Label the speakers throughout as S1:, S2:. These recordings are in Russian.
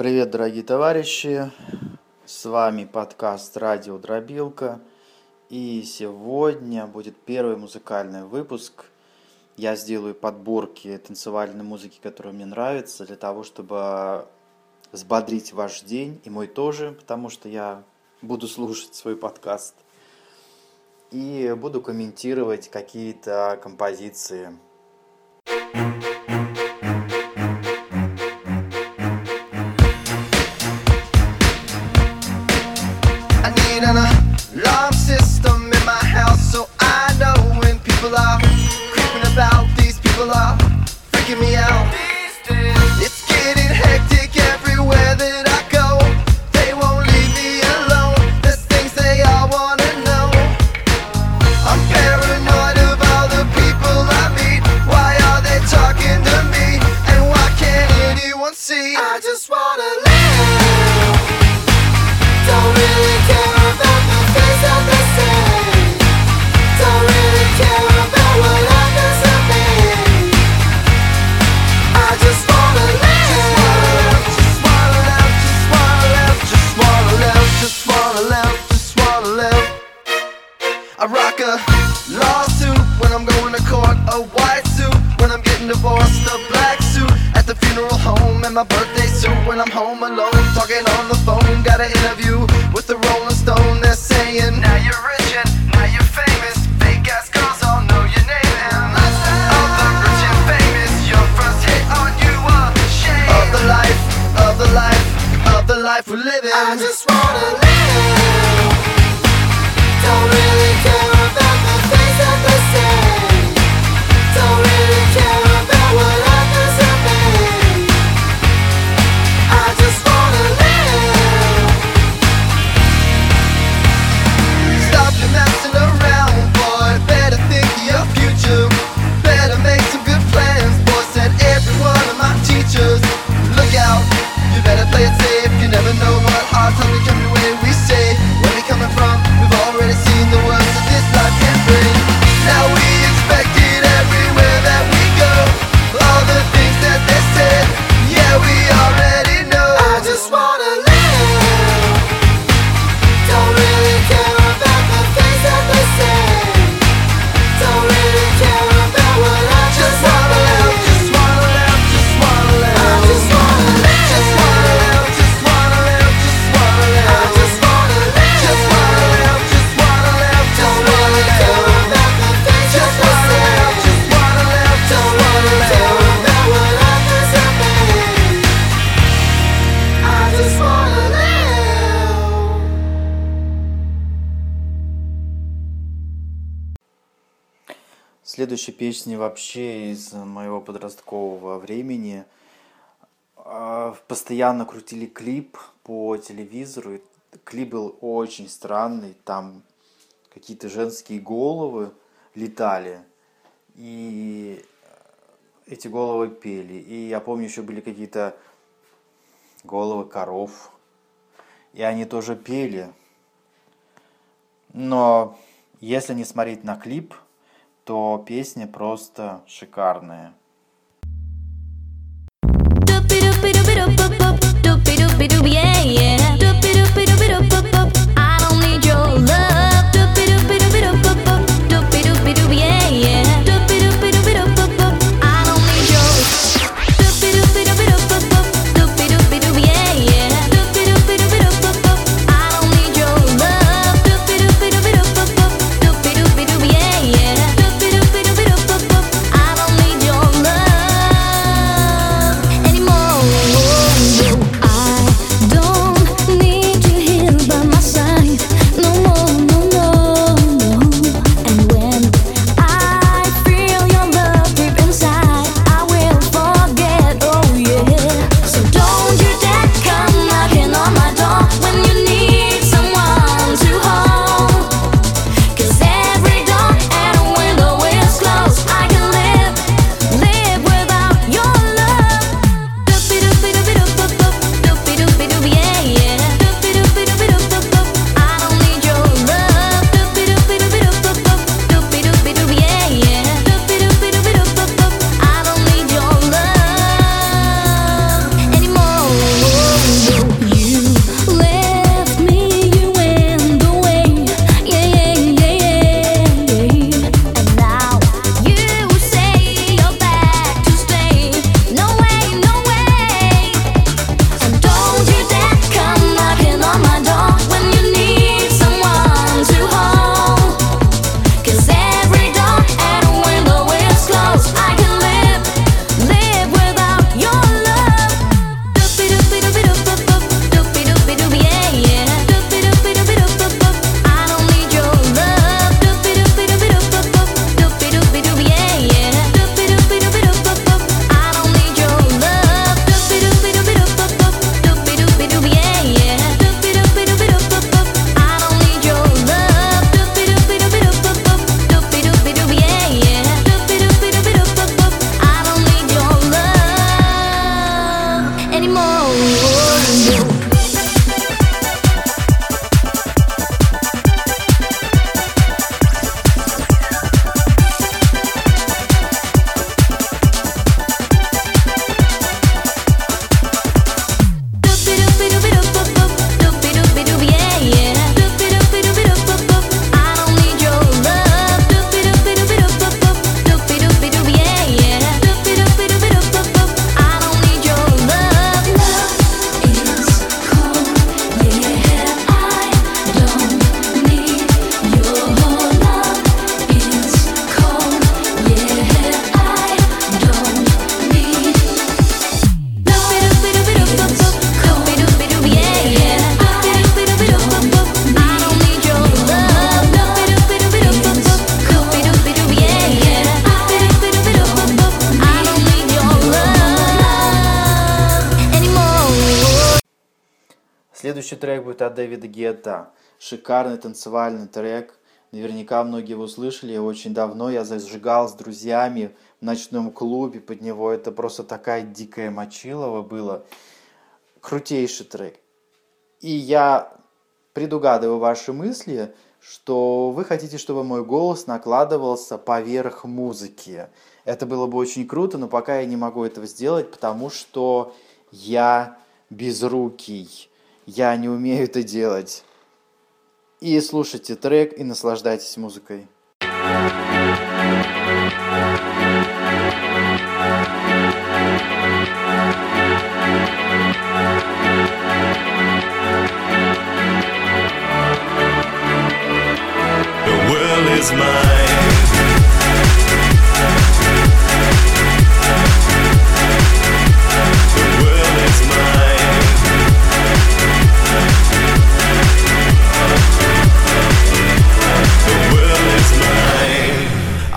S1: Привет, дорогие товарищи! С вами подкаст «Радио Дробилка». И сегодня будет первый музыкальный выпуск. Я сделаю подборки танцевальной музыки, которая мне нравится, для того, чтобы взбодрить ваш день, и мой тоже, потому что я буду слушать свой подкаст. И буду комментировать какие-то композиции –
S2: life we're living. I just wanna live.
S1: следующей песни вообще из моего подросткового времени. А, постоянно крутили клип по телевизору. Клип был очень странный. Там какие-то женские головы летали. И эти головы пели. И я помню, еще были какие-то головы коров. И они тоже пели. Но если не смотреть на клип – то песни просто
S3: шикарные. Yeah, yeah.
S1: Следующий трек будет от Дэвида Гетта. Шикарный танцевальный трек. Наверняка многие его слышали. Очень давно я зажигал с друзьями в ночном клубе под него. Это просто такая дикая мочилова было. Крутейший трек. И я предугадываю ваши мысли, что вы хотите, чтобы мой голос накладывался поверх музыки. Это было бы очень круто, но пока я не могу этого сделать, потому что я безрукий. Я не умею это делать. И слушайте трек и наслаждайтесь музыкой.
S4: The world is mine.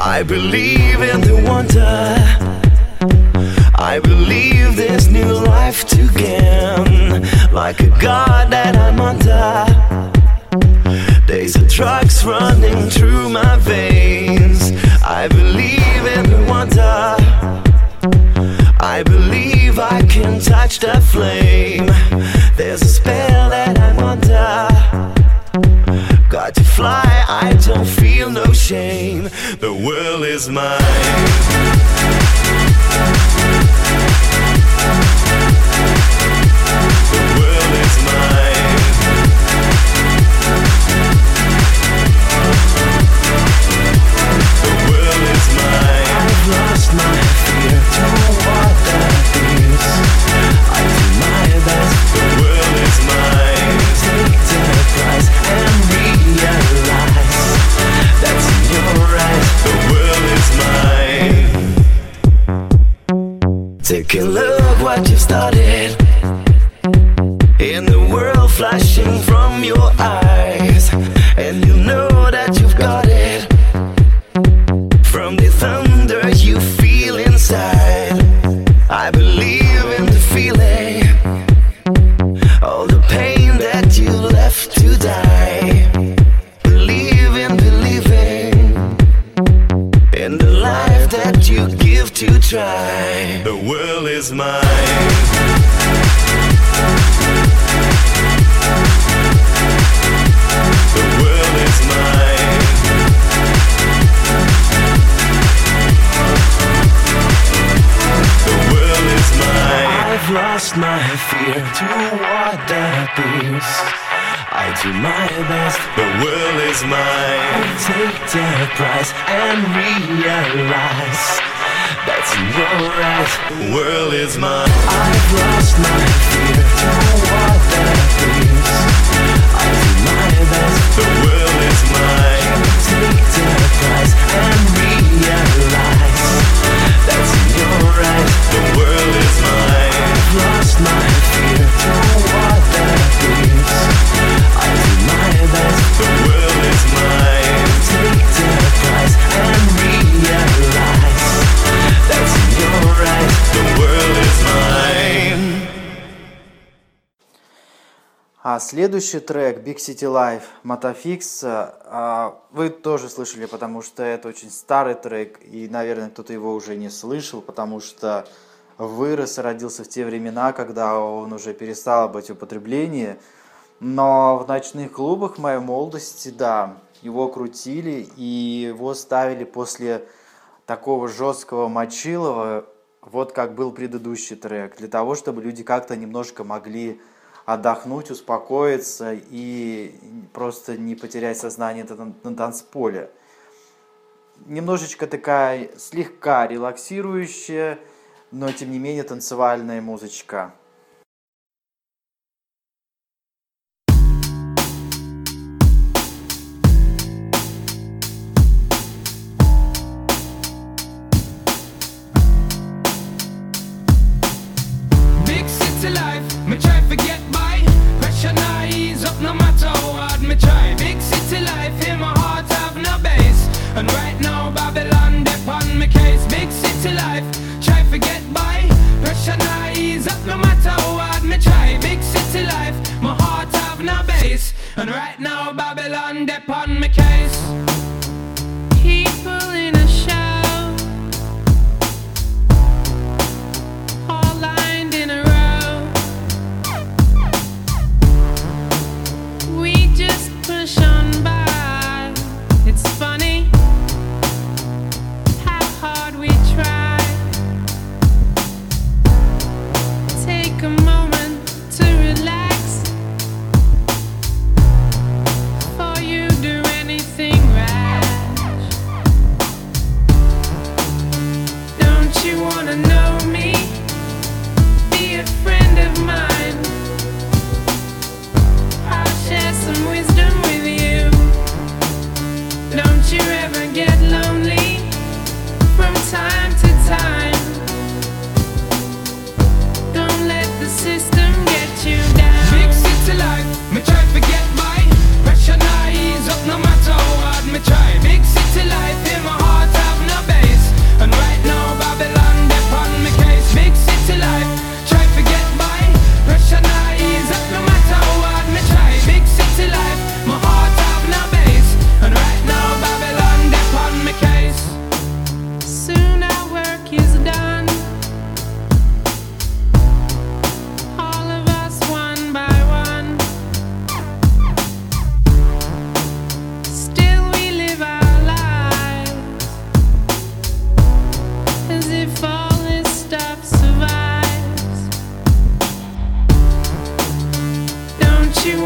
S4: I believe in the wonder. I believe this new life to gain. Like a god that I'm under. There's a drugs running through my veins. I believe in the wonder. I believe I can touch the flame. There's a spell that I'm under. Got to fly, I don't feel no shame. The world is mine.
S1: Следующий трек Big City Life Мотофикс а, вы тоже слышали, потому что это очень старый трек, и, наверное, кто-то его уже не слышал, потому что вырос и родился в те времена, когда он уже перестал быть в употреблении. Но в ночных клубах моей молодости, да, его крутили и его ставили после такого жесткого мочилова, вот как был предыдущий трек, для того, чтобы люди как-то немножко могли отдохнуть, успокоиться и просто не потерять сознание на танцполе. Немножечко такая слегка релаксирующая, но тем не менее танцевальная музычка.
S5: Life, try to get by. Pressure not ease up no matter hard me try. Big city life, my heart have no base. And right now Babylon dep on me case. People in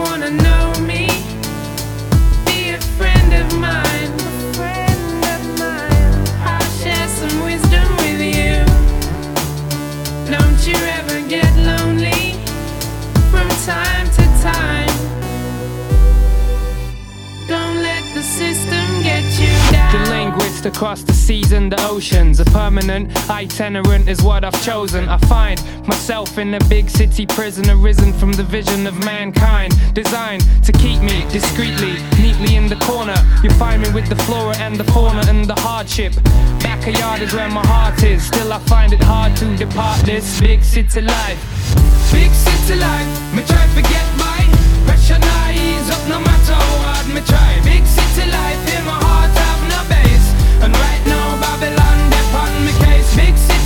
S5: wanna know me? Be a friend of mine.
S6: Across the seas and the oceans. A permanent itinerant is what I've chosen. I find myself in a big city prison, arisen from the vision of mankind. Designed to keep me discreetly, neatly in the corner. You find me with the flora and the fauna and the hardship. Backyard is where my heart is. Still, I find it hard to depart this big city life.
S5: Big city life, me try to get by. Pressure not ease up no matter hard me try. Big city life, in my heart Big city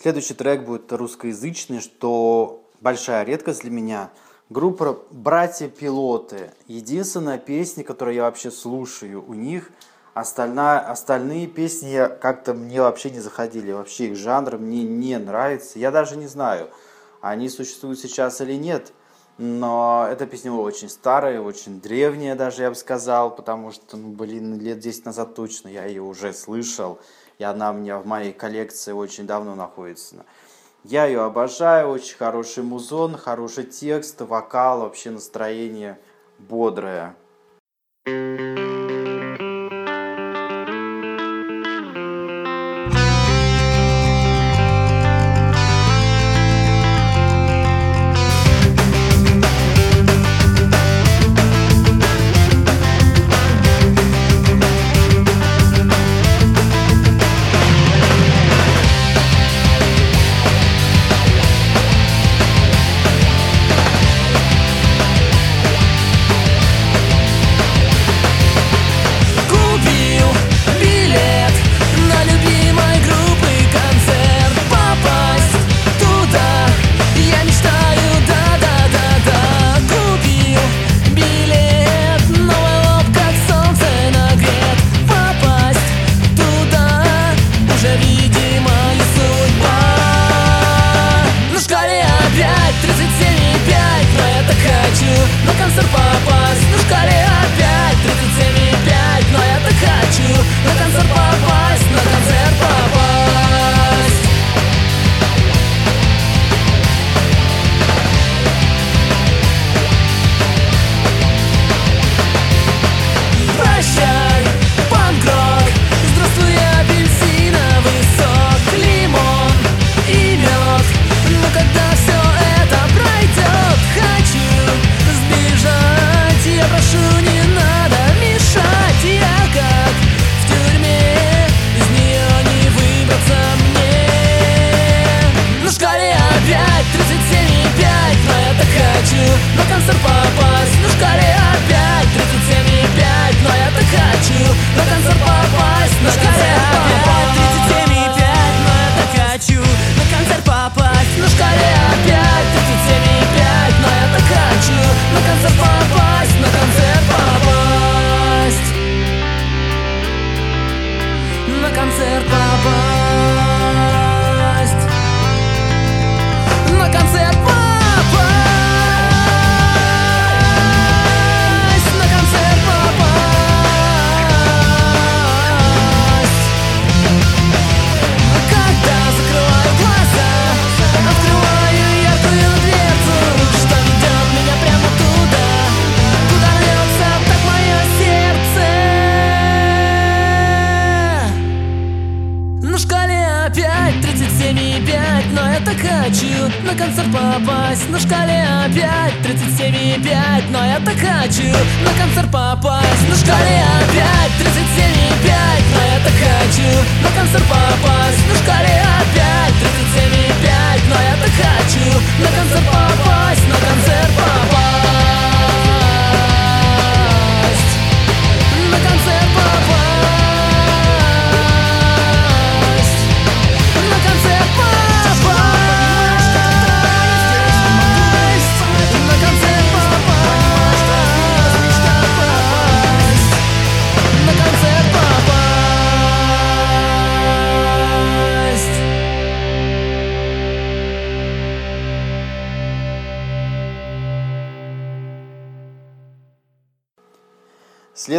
S1: Следующий трек будет русскоязычный, что большая редкость для меня. Группа «Братья-пилоты». Единственная песня, которую я вообще слушаю у них. Остальная, остальные песни как-то мне вообще не заходили. Вообще их жанр мне не нравится. Я даже не знаю, они существуют сейчас или нет. Но эта песня очень старая, очень древняя даже, я бы сказал, потому что, ну, блин, лет 10 назад точно я ее уже слышал. И она у меня в моей коллекции очень давно находится. Я ее обожаю, очень хороший музон, хороший текст, вокал, вообще настроение бодрое.
S7: Купил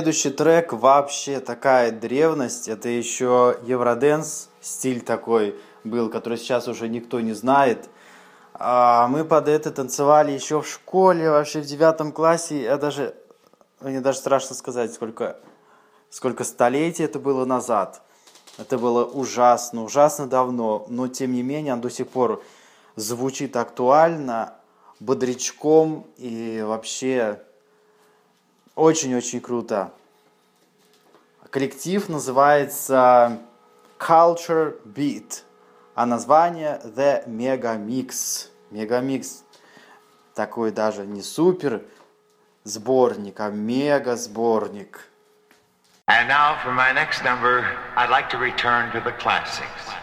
S1: Следующий трек вообще такая древность. Это еще Евроденс, стиль такой был, который сейчас уже никто не знает. А мы под это танцевали еще в школе, вообще в девятом классе. Я даже, мне даже страшно сказать, сколько, сколько столетий это было назад. Это было ужасно, ужасно давно, но тем не менее он до сих пор звучит актуально, бодрячком и вообще очень-очень круто. Коллектив называется Culture Beat, а название The Mega Mix. Mega Mix такой даже не супер сборник, а мега сборник.
S8: And now for my next number, I'd like to return to the classics.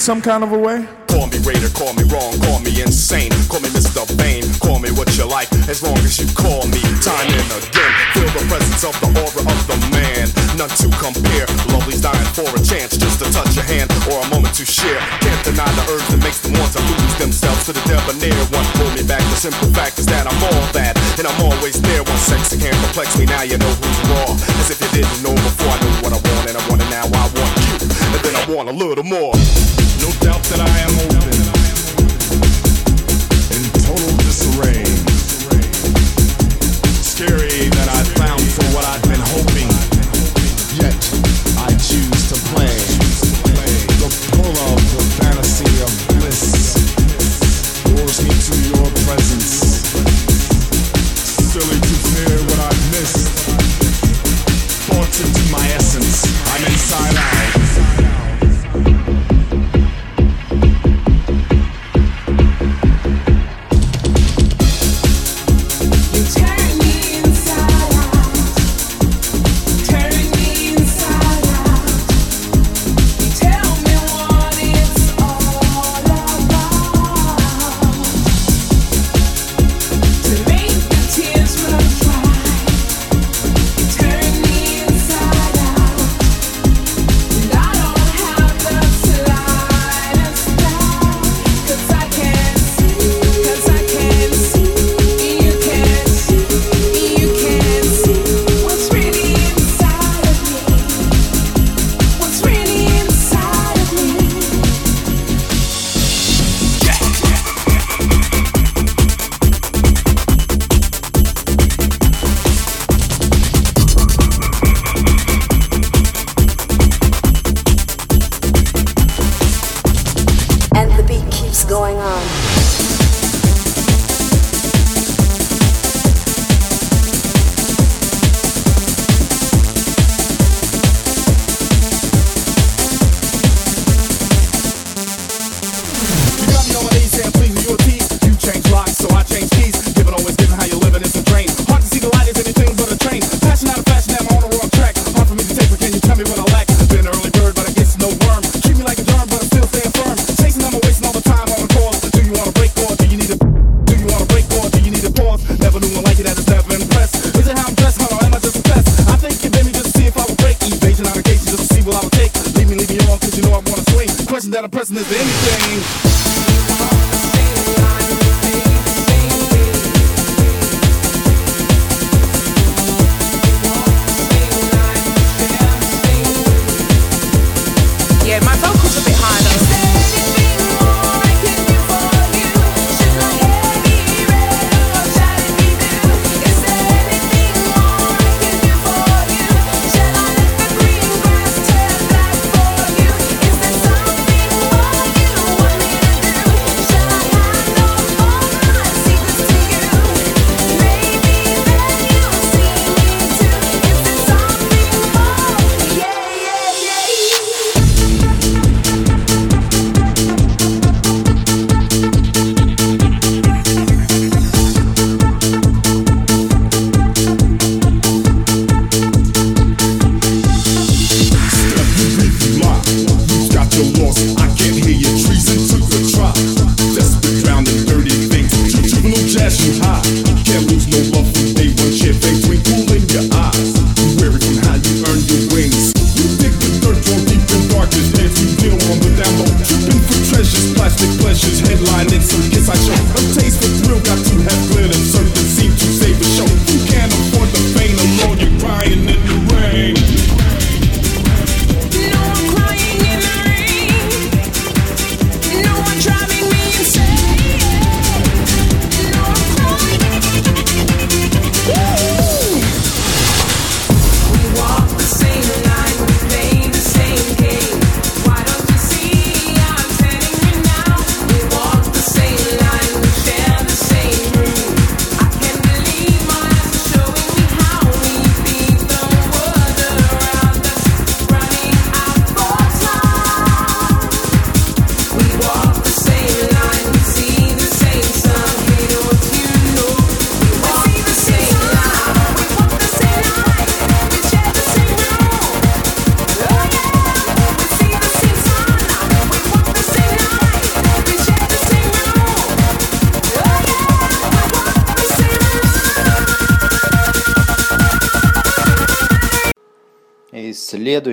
S9: some kind of a way?
S10: Call me Raider, call me wrong, call me insane. Call me Mr. Bane, call me what you like, as long as you call me time and again. Feel the presence of the aura of the man. None to compare, lovely's dying for a chance just to touch your hand or a moment to share. Can't deny the urge that makes them want to lose themselves to the debonair one. Pull me back, the simple fact is that I'm all that, and I'm always there when sexy can't perplex me. Now you know who's raw, as if you didn't know before. I knew what I want, and I want it now, I want you. And then I want a little more.
S9: No doubt that I am open.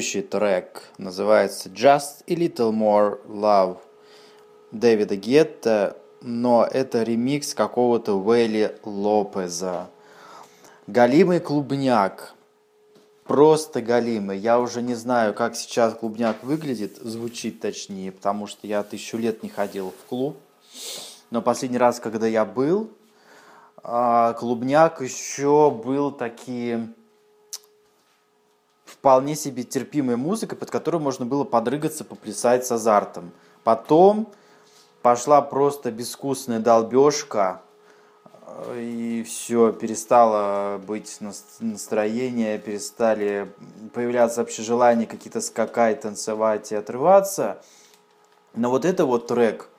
S1: Следующий трек называется Just a Little More Love Дэвида Гетта, но это ремикс какого-то Уэлли Лопеза. Галимый клубняк. Просто галимый. Я уже не знаю, как сейчас клубняк выглядит, звучит точнее, потому что я тысячу лет не ходил в клуб. Но последний раз, когда я был, а, клубняк еще был такие вполне себе терпимой музыкой, под которую можно было подрыгаться, поплясать с азартом. Потом пошла просто безвкусная долбежка, э, и все, перестало быть нас- настроение, перестали появляться вообще желания какие-то скакать, танцевать и отрываться. Но вот это вот трек,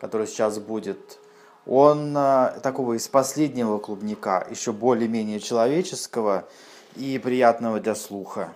S1: который сейчас будет, он а, такого из последнего клубника, еще более-менее человеческого и приятного для слуха.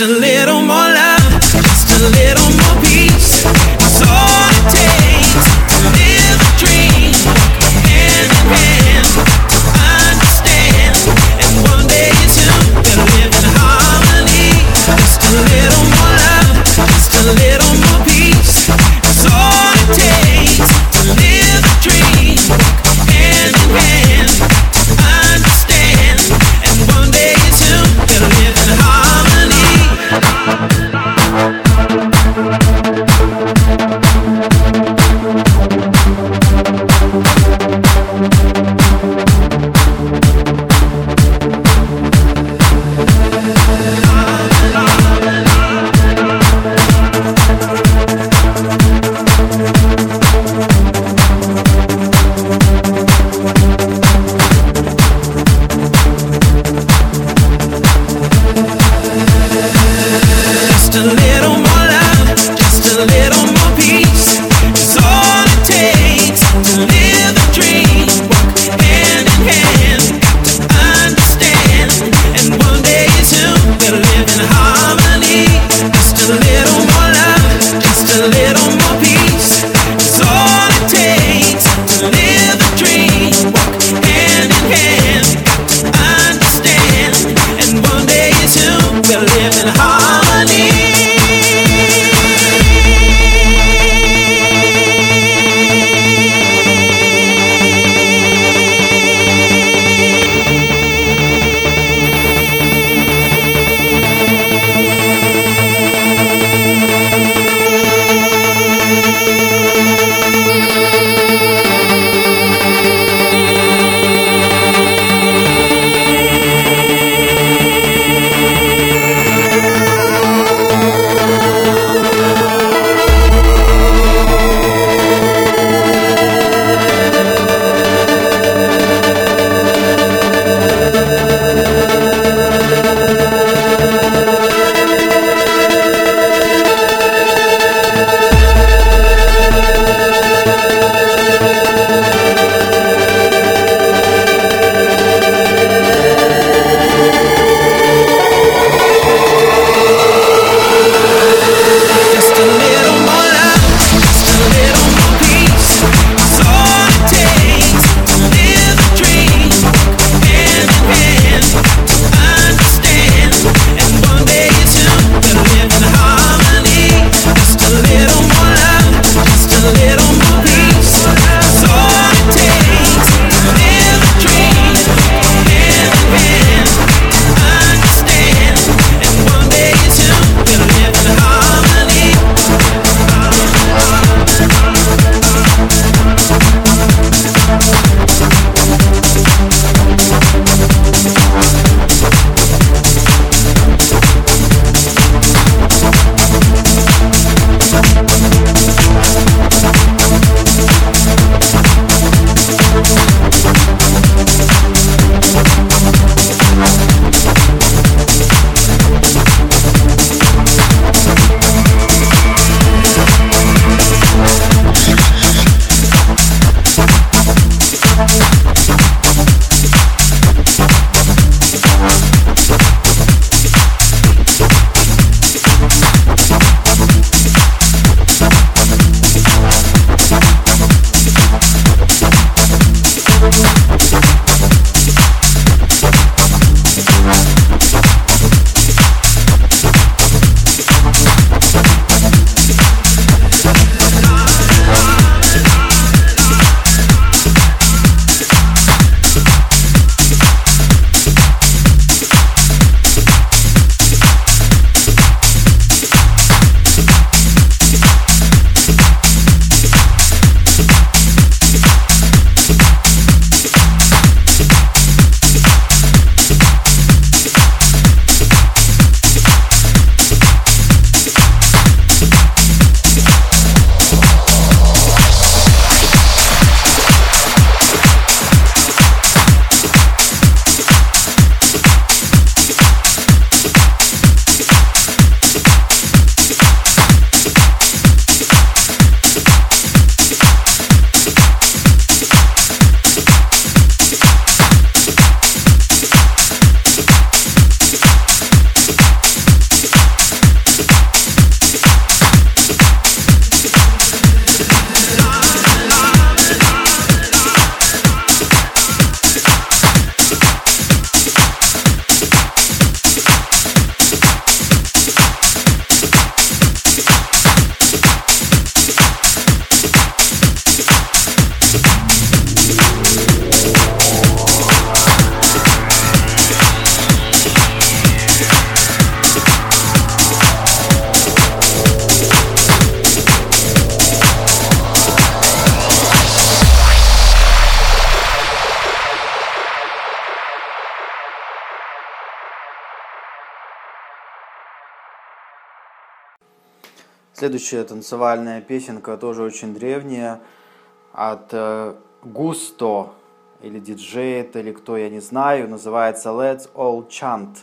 S11: to live.
S1: Следующая танцевальная песенка тоже очень древняя от э, Густо или диджей это или кто, я не знаю, называется Let's All Chant.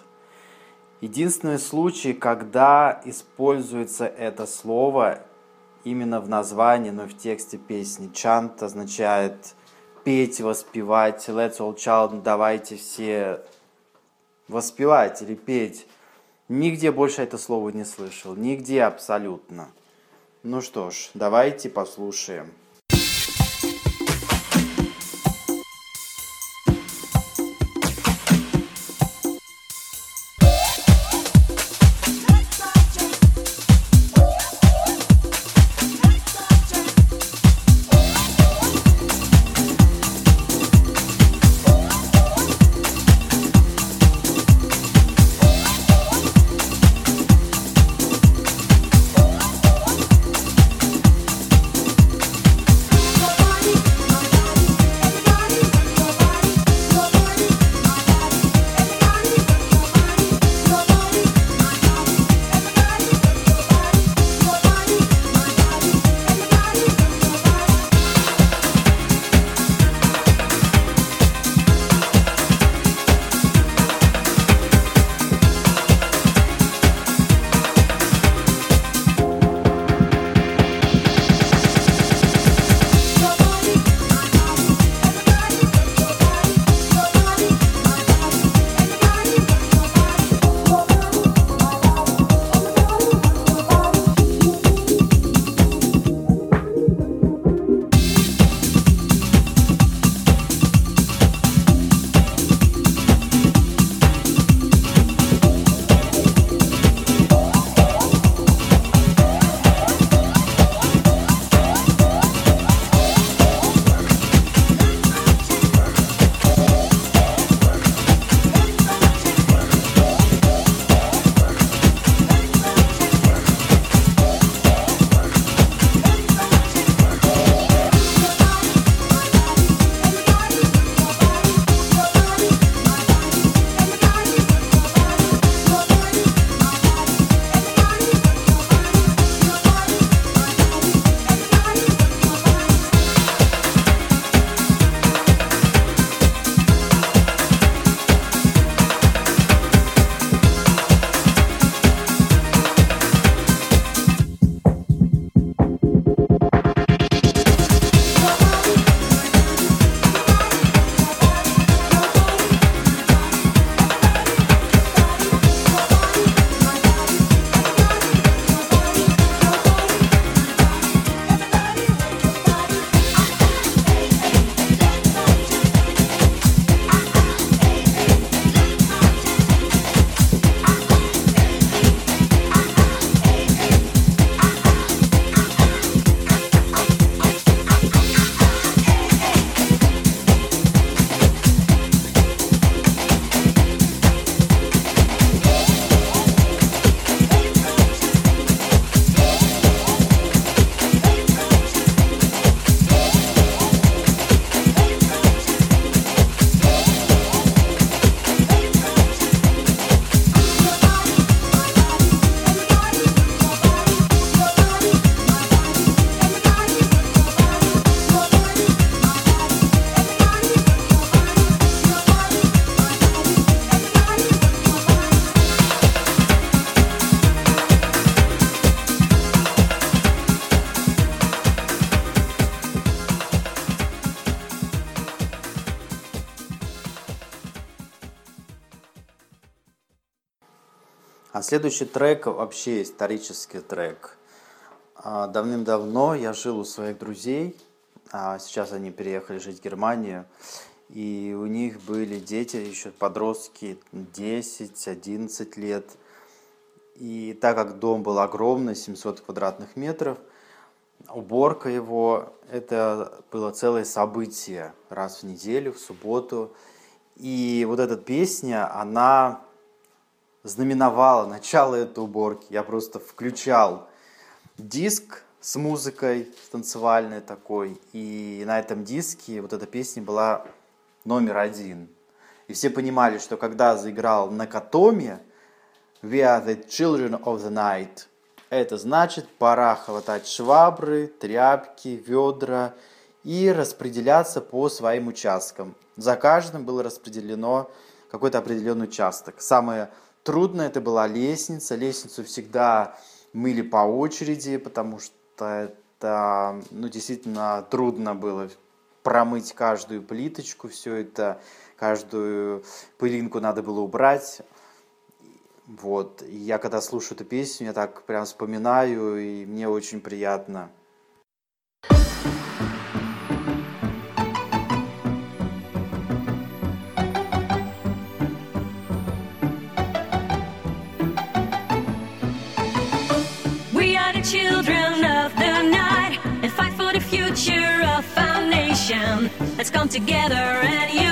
S1: Единственный случай, когда используется это слово именно в названии, но в тексте песни. Chant означает петь, воспевать. Let's all chant, давайте все воспевать или петь. Нигде больше это слово не слышал. Нигде абсолютно. Ну что ж, давайте послушаем. А следующий трек вообще исторический трек. А, Давным-давно я жил у своих друзей, а сейчас они переехали жить в Германию, и у них были дети, еще подростки, 10-11 лет. И так как дом был огромный, 700 квадратных метров, уборка его, это было целое событие раз в неделю, в субботу. И вот эта песня, она знаменовало начало этой уборки. Я просто включал диск с музыкой танцевальной такой, и на этом диске вот эта песня была номер один. И все понимали, что когда заиграл Накатоми «We are the children of the night», это значит, пора хватать швабры, тряпки, ведра и распределяться по своим участкам. За каждым было распределено какой-то определенный участок. Самые Трудно это была лестница. Лестницу всегда мыли по очереди, потому что это ну, действительно трудно было промыть каждую плиточку, все это, каждую пылинку надо было убрать. Вот, и я когда слушаю эту песню, я так прям вспоминаю, и мне очень приятно.
S12: Let's come together and you.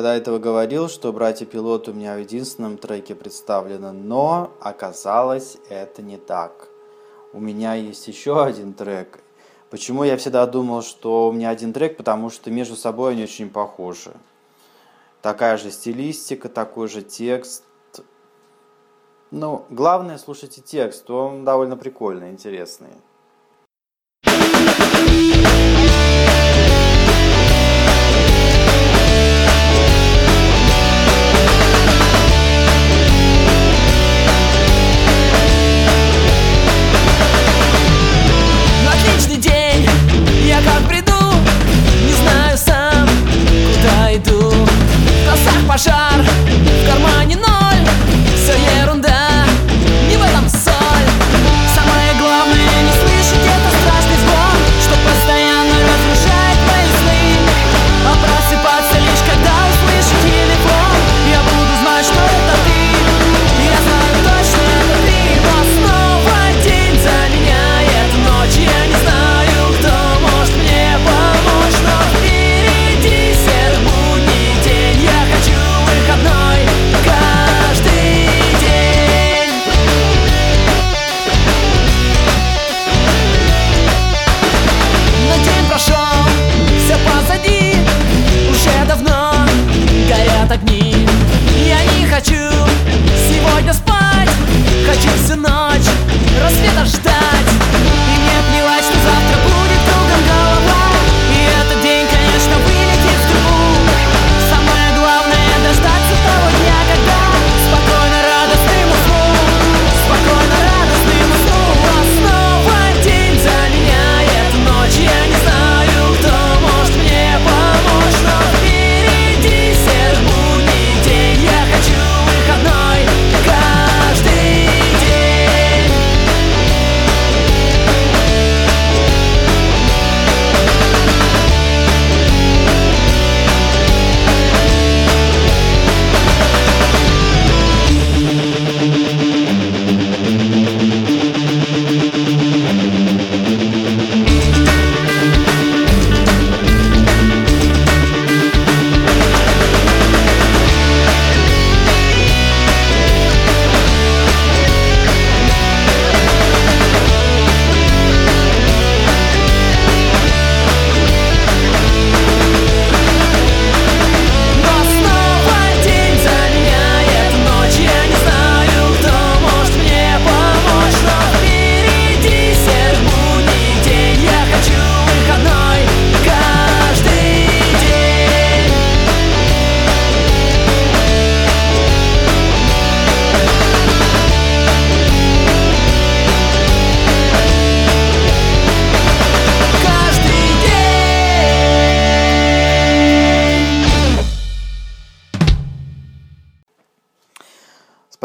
S1: Я до этого говорил, что «Братья-пилот» у меня в единственном треке представлено, но оказалось это не так. У меня есть еще один трек. Почему я всегда думал, что у меня один трек? Потому что между собой они очень похожи. Такая же стилистика, такой же текст. Ну, главное, слушайте текст, он довольно прикольный, интересный.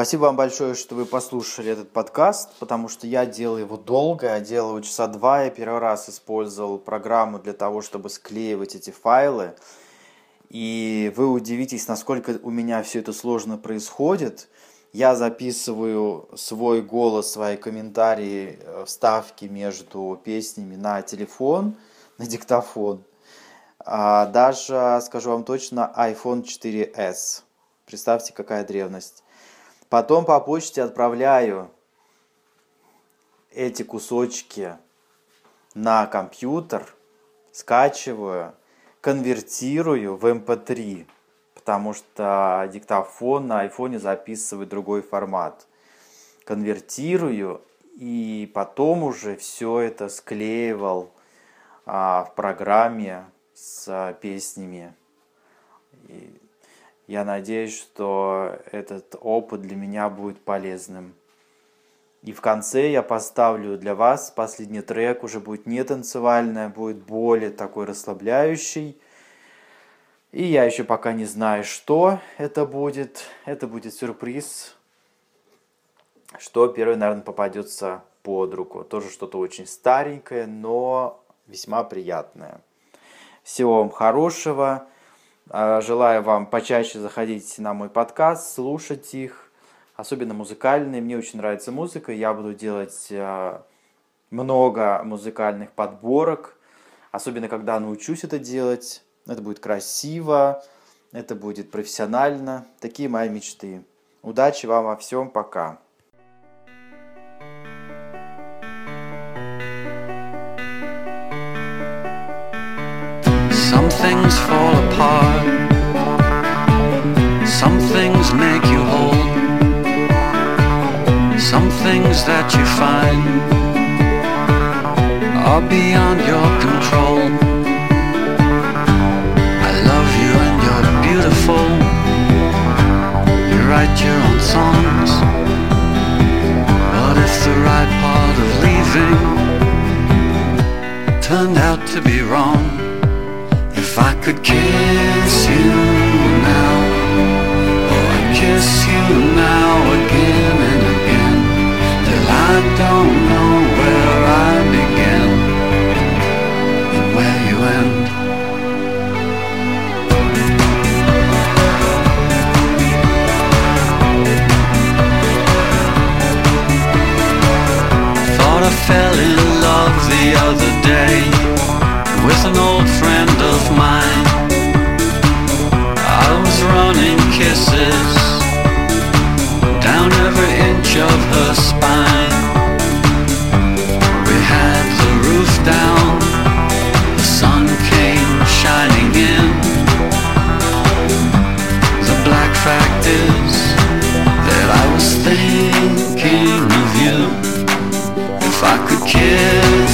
S1: Спасибо вам большое, что вы послушали этот подкаст, потому что я делаю его долго, я делаю часа два. Я первый раз использовал программу для того, чтобы склеивать эти файлы. И вы удивитесь, насколько у меня все это сложно происходит. Я записываю свой голос, свои комментарии, э, вставки между песнями на телефон, на диктофон. А даже, скажу вам точно, iPhone 4s. Представьте, какая древность. Потом по почте отправляю эти кусочки на компьютер, скачиваю, конвертирую в MP3, потому что диктофон на айфоне записывает другой формат. Конвертирую и потом уже все это склеивал а, в программе с а, песнями. И я надеюсь, что этот опыт для меня будет полезным. И в конце я поставлю для вас последний трек, уже будет не танцевальный, а будет более такой расслабляющий. И я еще пока не знаю, что это будет. Это будет сюрприз, что первый, наверное, попадется под руку. Тоже что-то очень старенькое, но весьма приятное. Всего вам хорошего. А, Желаю вам почаще заходить на мой подкаст, слушать их, особенно музыкальные. Мне очень нравится музыка. Я буду делать а, много музыкальных подборок, особенно когда научусь это делать. Это будет красиво, это будет профессионально. Такие мои мечты. Удачи вам во всем. Пока.
S13: Some things things that you find are beyond your control. I love you and you're beautiful. You write your own songs. But if the right part of leaving turned out to be wrong, if I could kiss you now, oh, I'd kiss you now again don't know where I begin and where you end. Thought I fell in love the other day with an old friend of mine. I was running kisses down every inch of her spine. If I could kiss